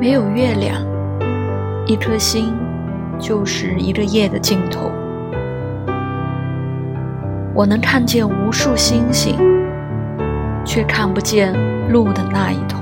没有月亮。一颗星就是一个夜的尽头。我能看见无数星星却看不见路的那一头。